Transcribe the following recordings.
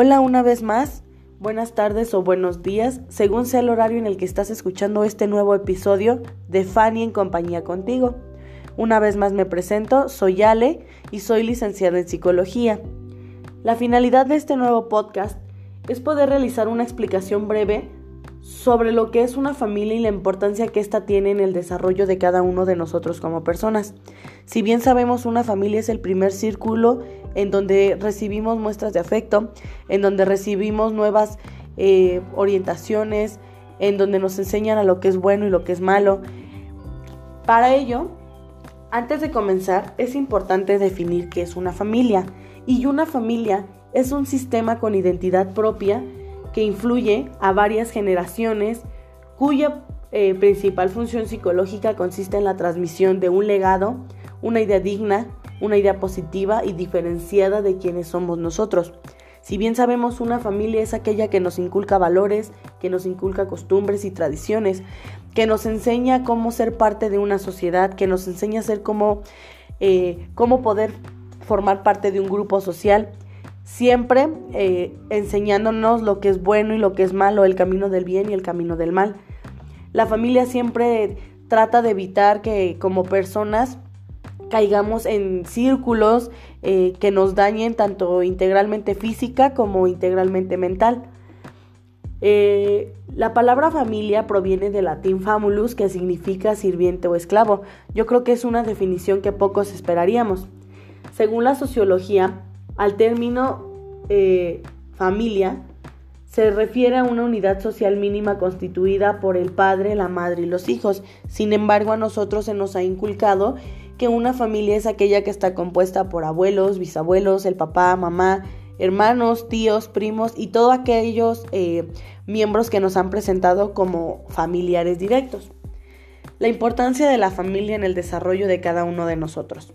Hola una vez más, buenas tardes o buenos días, según sea el horario en el que estás escuchando este nuevo episodio de Fanny en compañía contigo. Una vez más me presento, soy Ale y soy licenciada en psicología. La finalidad de este nuevo podcast es poder realizar una explicación breve sobre lo que es una familia y la importancia que ésta tiene en el desarrollo de cada uno de nosotros como personas. Si bien sabemos una familia es el primer círculo en donde recibimos muestras de afecto, en donde recibimos nuevas eh, orientaciones, en donde nos enseñan a lo que es bueno y lo que es malo. Para ello, antes de comenzar, es importante definir qué es una familia. Y una familia es un sistema con identidad propia que influye a varias generaciones, cuya eh, principal función psicológica consiste en la transmisión de un legado, una idea digna, una idea positiva y diferenciada de quienes somos nosotros. Si bien sabemos una familia es aquella que nos inculca valores, que nos inculca costumbres y tradiciones, que nos enseña cómo ser parte de una sociedad, que nos enseña a ser como, eh, cómo poder formar parte de un grupo social, siempre eh, enseñándonos lo que es bueno y lo que es malo, el camino del bien y el camino del mal. La familia siempre trata de evitar que como personas caigamos en círculos eh, que nos dañen tanto integralmente física como integralmente mental. Eh, la palabra familia proviene del latín famulus, que significa sirviente o esclavo. Yo creo que es una definición que pocos esperaríamos. Según la sociología, al término eh, familia se refiere a una unidad social mínima constituida por el padre, la madre y los hijos. Sin embargo, a nosotros se nos ha inculcado que una familia es aquella que está compuesta por abuelos, bisabuelos, el papá, mamá, hermanos, tíos, primos y todos aquellos eh, miembros que nos han presentado como familiares directos. La importancia de la familia en el desarrollo de cada uno de nosotros.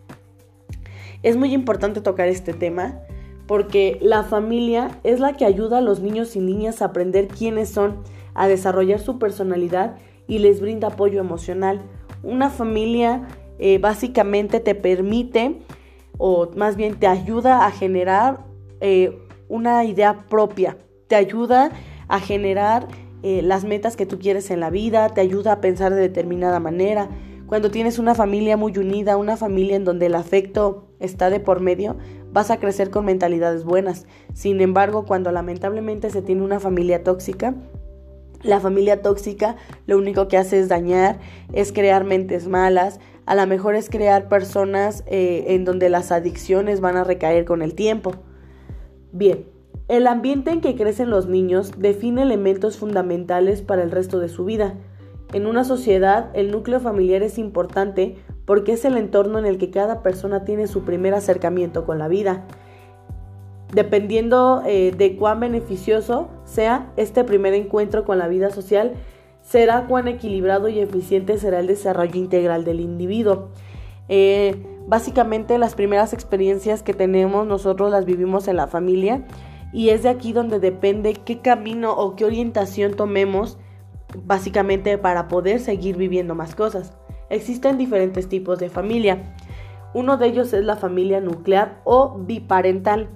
Es muy importante tocar este tema porque la familia es la que ayuda a los niños y niñas a aprender quiénes son, a desarrollar su personalidad y les brinda apoyo emocional. Una familia eh, básicamente te permite o más bien te ayuda a generar eh, una idea propia, te ayuda a generar eh, las metas que tú quieres en la vida, te ayuda a pensar de determinada manera. Cuando tienes una familia muy unida, una familia en donde el afecto está de por medio, vas a crecer con mentalidades buenas. Sin embargo, cuando lamentablemente se tiene una familia tóxica, la familia tóxica lo único que hace es dañar, es crear mentes malas, a lo mejor es crear personas eh, en donde las adicciones van a recaer con el tiempo. Bien, el ambiente en que crecen los niños define elementos fundamentales para el resto de su vida. En una sociedad, el núcleo familiar es importante porque es el entorno en el que cada persona tiene su primer acercamiento con la vida. Dependiendo eh, de cuán beneficioso sea este primer encuentro con la vida social, será cuán equilibrado y eficiente será el desarrollo integral del individuo. Eh, básicamente las primeras experiencias que tenemos nosotros las vivimos en la familia y es de aquí donde depende qué camino o qué orientación tomemos básicamente para poder seguir viviendo más cosas. Existen diferentes tipos de familia. Uno de ellos es la familia nuclear o biparental,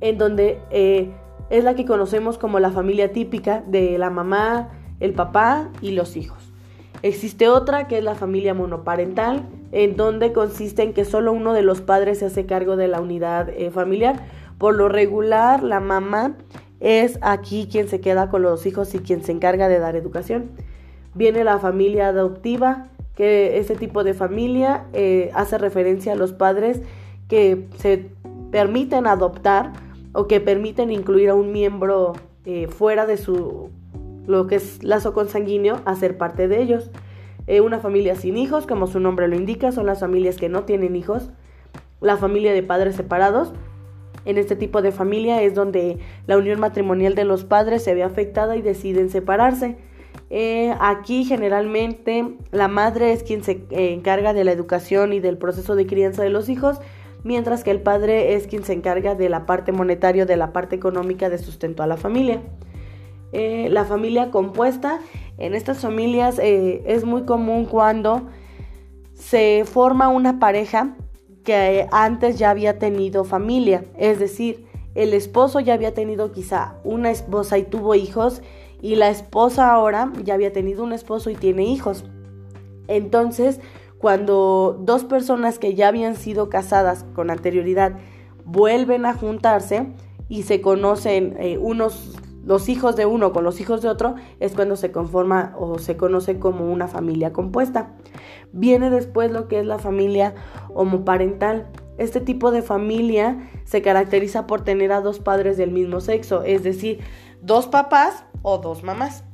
en donde eh, es la que conocemos como la familia típica de la mamá, el papá y los hijos. Existe otra que es la familia monoparental, en donde consiste en que solo uno de los padres se hace cargo de la unidad eh, familiar. Por lo regular, la mamá es aquí quien se queda con los hijos y quien se encarga de dar educación. Viene la familia adoptiva, que ese tipo de familia eh, hace referencia a los padres que se permiten adoptar o que permiten incluir a un miembro eh, fuera de su lo que es lazo consanguíneo a ser parte de ellos. Eh, una familia sin hijos, como su nombre lo indica, son las familias que no tienen hijos. La familia de padres separados. En este tipo de familia es donde la unión matrimonial de los padres se ve afectada y deciden separarse. Eh, aquí generalmente la madre es quien se eh, encarga de la educación y del proceso de crianza de los hijos, mientras que el padre es quien se encarga de la parte monetaria, de la parte económica de sustento a la familia. Eh, la familia compuesta. En estas familias es muy común cuando se forma una pareja que antes ya había tenido familia, es decir, el esposo ya había tenido quizá una esposa y tuvo hijos y la esposa ahora ya había tenido un esposo y tiene hijos. Entonces, cuando dos personas que ya habían sido casadas con anterioridad vuelven a juntarse y se conocen eh, unos los hijos de uno con los hijos de otro es cuando se conforma o se conoce como una familia compuesta. Viene después lo que es la familia homoparental. Este tipo de familia se caracteriza por tener a dos padres del mismo sexo, es decir, dos papás o dos mamás.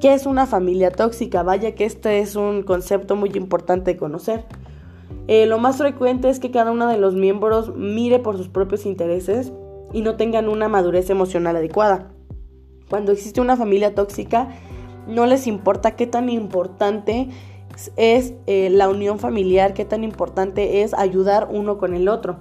¿Qué es una familia tóxica? Vaya que este es un concepto muy importante de conocer. Eh, lo más frecuente es que cada uno de los miembros mire por sus propios intereses y no tengan una madurez emocional adecuada. Cuando existe una familia tóxica, no les importa qué tan importante es eh, la unión familiar, qué tan importante es ayudar uno con el otro.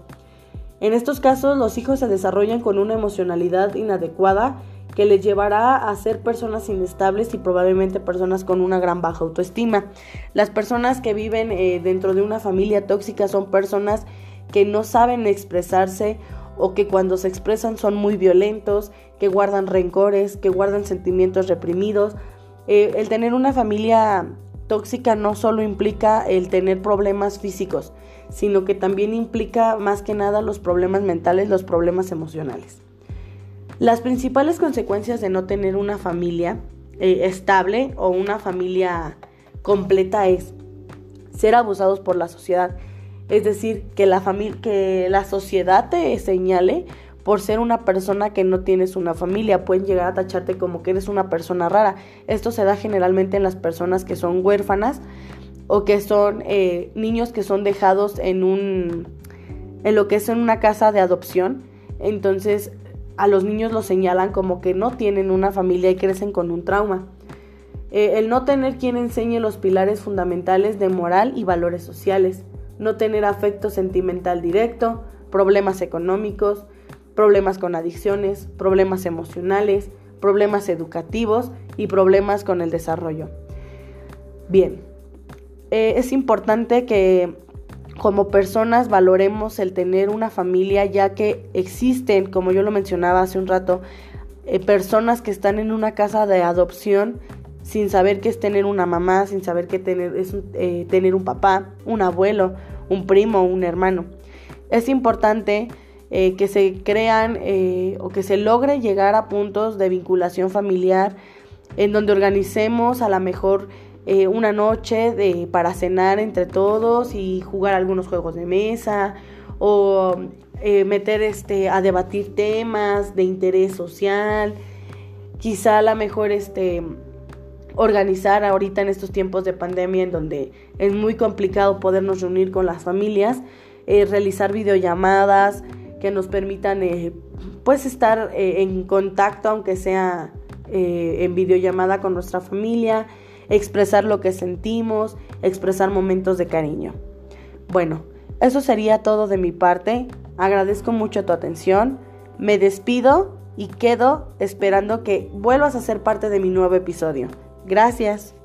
En estos casos, los hijos se desarrollan con una emocionalidad inadecuada que les llevará a ser personas inestables y probablemente personas con una gran baja autoestima. Las personas que viven eh, dentro de una familia tóxica son personas que no saben expresarse o que cuando se expresan son muy violentos, que guardan rencores, que guardan sentimientos reprimidos. Eh, el tener una familia tóxica no solo implica el tener problemas físicos, sino que también implica más que nada los problemas mentales, los problemas emocionales. Las principales consecuencias de no tener una familia eh, estable o una familia completa es ser abusados por la sociedad, es decir, que la, que la sociedad te señale por ser una persona que no tienes una familia. Pueden llegar a tacharte como que eres una persona rara. Esto se da generalmente en las personas que son huérfanas o que son eh, niños que son dejados en un en lo que es en una casa de adopción. Entonces a los niños los señalan como que no tienen una familia y crecen con un trauma. Eh, el no tener quien enseñe los pilares fundamentales de moral y valores sociales no tener afecto sentimental directo, problemas económicos, problemas con adicciones, problemas emocionales, problemas educativos y problemas con el desarrollo. Bien, eh, es importante que como personas valoremos el tener una familia ya que existen, como yo lo mencionaba hace un rato, eh, personas que están en una casa de adopción sin saber qué es tener una mamá, sin saber qué tener, es eh, tener un papá, un abuelo, un primo, un hermano. Es importante eh, que se crean o que se logre llegar a puntos de vinculación familiar en donde organicemos a lo mejor una noche de, para cenar entre todos y jugar algunos juegos de mesa o meter este, a debatir temas de interés social. Quizá a lo mejor este, organizar ahorita en estos tiempos de pandemia en donde es muy complicado podernos reunir con las familias, eh, realizar videollamadas que nos permitan eh, pues estar eh, en contacto aunque sea en videollamada con nuestra familia, expresar lo que sentimos, expresar momentos de cariño. Bueno, eso sería todo de mi parte. Agradezco mucho tu atención. Me despido y quedo esperando que vuelvas a ser parte de mi nuevo episodio. Gracias.